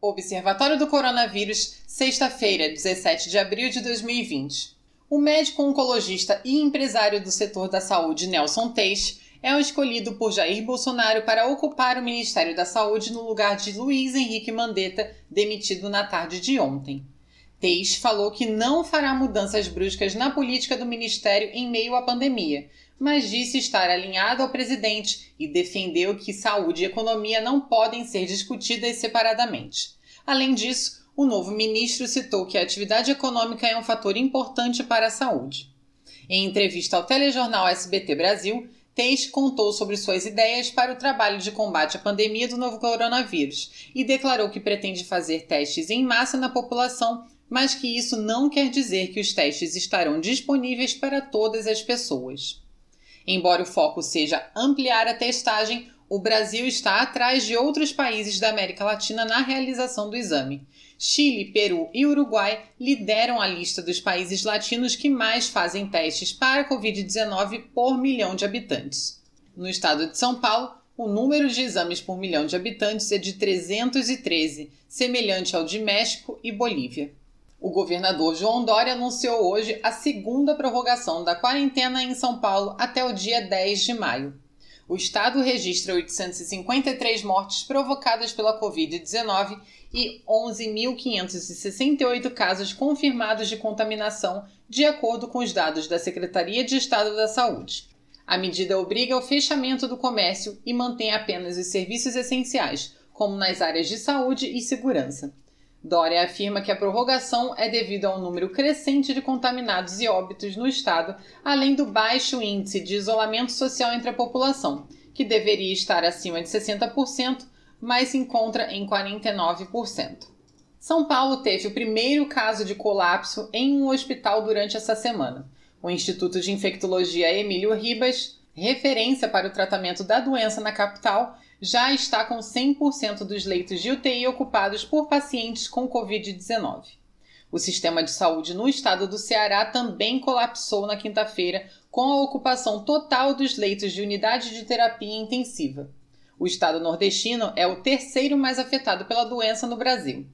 Observatório do Coronavírus, sexta-feira, 17 de abril de 2020. O médico oncologista e empresário do setor da saúde Nelson Teix é o escolhido por Jair Bolsonaro para ocupar o Ministério da Saúde no lugar de Luiz Henrique Mandetta, demitido na tarde de ontem. Teix falou que não fará mudanças bruscas na política do ministério em meio à pandemia, mas disse estar alinhado ao presidente e defendeu que saúde e economia não podem ser discutidas separadamente. Além disso, o novo ministro citou que a atividade econômica é um fator importante para a saúde. Em entrevista ao telejornal SBT Brasil, Teix contou sobre suas ideias para o trabalho de combate à pandemia do novo coronavírus e declarou que pretende fazer testes em massa na população, mas que isso não quer dizer que os testes estarão disponíveis para todas as pessoas. Embora o foco seja ampliar a testagem, o Brasil está atrás de outros países da América Latina na realização do exame. Chile, Peru e Uruguai lideram a lista dos países latinos que mais fazem testes para a Covid-19 por milhão de habitantes. No estado de São Paulo, o número de exames por milhão de habitantes é de 313, semelhante ao de México e Bolívia. O governador João Dória anunciou hoje a segunda prorrogação da quarentena em São Paulo até o dia 10 de maio. O estado registra 853 mortes provocadas pela Covid-19 e 11.568 casos confirmados de contaminação, de acordo com os dados da Secretaria de Estado da Saúde. A medida obriga o fechamento do comércio e mantém apenas os serviços essenciais, como nas áreas de saúde e segurança. Dória afirma que a prorrogação é devido ao número crescente de contaminados e óbitos no estado, além do baixo índice de isolamento social entre a população, que deveria estar acima de 60%, mas se encontra em 49%. São Paulo teve o primeiro caso de colapso em um hospital durante essa semana. O Instituto de Infectologia Emílio Ribas, referência para o tratamento da doença na capital, já está com 100% dos leitos de UTI ocupados por pacientes com Covid-19. O sistema de saúde no estado do Ceará também colapsou na quinta-feira, com a ocupação total dos leitos de unidade de terapia intensiva. O estado nordestino é o terceiro mais afetado pela doença no Brasil.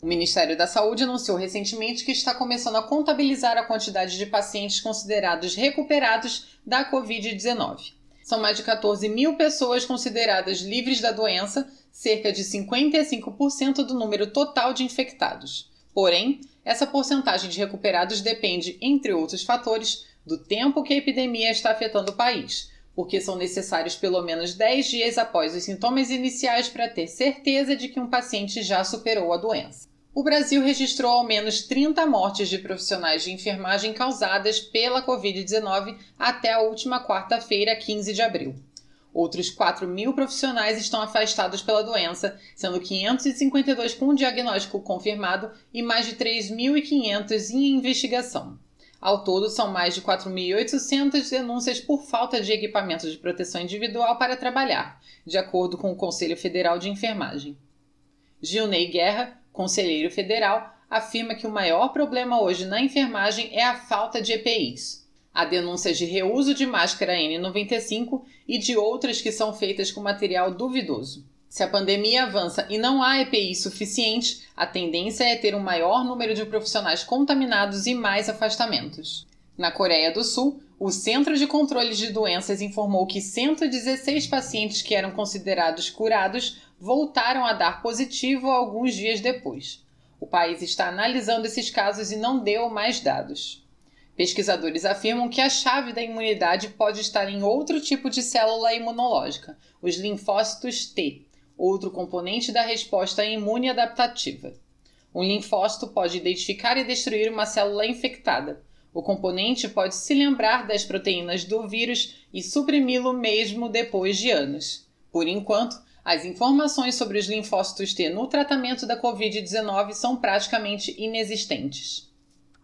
O Ministério da Saúde anunciou recentemente que está começando a contabilizar a quantidade de pacientes considerados recuperados da Covid-19. São mais de 14 mil pessoas consideradas livres da doença, cerca de 55% do número total de infectados. Porém, essa porcentagem de recuperados depende, entre outros fatores, do tempo que a epidemia está afetando o país, porque são necessários pelo menos 10 dias após os sintomas iniciais para ter certeza de que um paciente já superou a doença o Brasil registrou ao menos 30 mortes de profissionais de enfermagem causadas pela Covid-19 até a última quarta-feira, 15 de abril. Outros 4 mil profissionais estão afastados pela doença, sendo 552 com diagnóstico confirmado e mais de 3.500 em investigação. Ao todo, são mais de 4.800 denúncias por falta de equipamento de proteção individual para trabalhar, de acordo com o Conselho Federal de Enfermagem. Gilney Guerra, conselheiro federal, afirma que o maior problema hoje na enfermagem é a falta de EPIs. Há denúncias de reuso de máscara N95 e de outras que são feitas com material duvidoso. Se a pandemia avança e não há EPI suficiente, a tendência é ter um maior número de profissionais contaminados e mais afastamentos. Na Coreia do Sul, o Centro de Controle de Doenças informou que 116 pacientes que eram considerados curados voltaram a dar positivo alguns dias depois. O país está analisando esses casos e não deu mais dados. Pesquisadores afirmam que a chave da imunidade pode estar em outro tipo de célula imunológica, os linfócitos T, outro componente da resposta imune adaptativa. Um linfócito pode identificar e destruir uma célula infectada. O componente pode se lembrar das proteínas do vírus e suprimi-lo mesmo depois de anos. Por enquanto, as informações sobre os linfócitos T no tratamento da Covid-19 são praticamente inexistentes.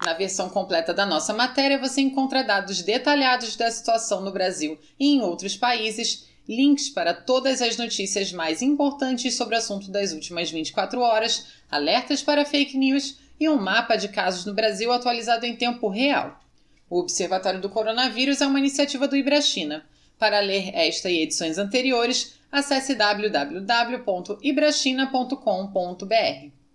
Na versão completa da nossa matéria, você encontra dados detalhados da situação no Brasil e em outros países, links para todas as notícias mais importantes sobre o assunto das últimas 24 horas, alertas para fake news e um mapa de casos no Brasil atualizado em tempo real. O Observatório do Coronavírus é uma iniciativa do Ibrachina. Para ler esta e edições anteriores, acesse www.ibrachina.com.br.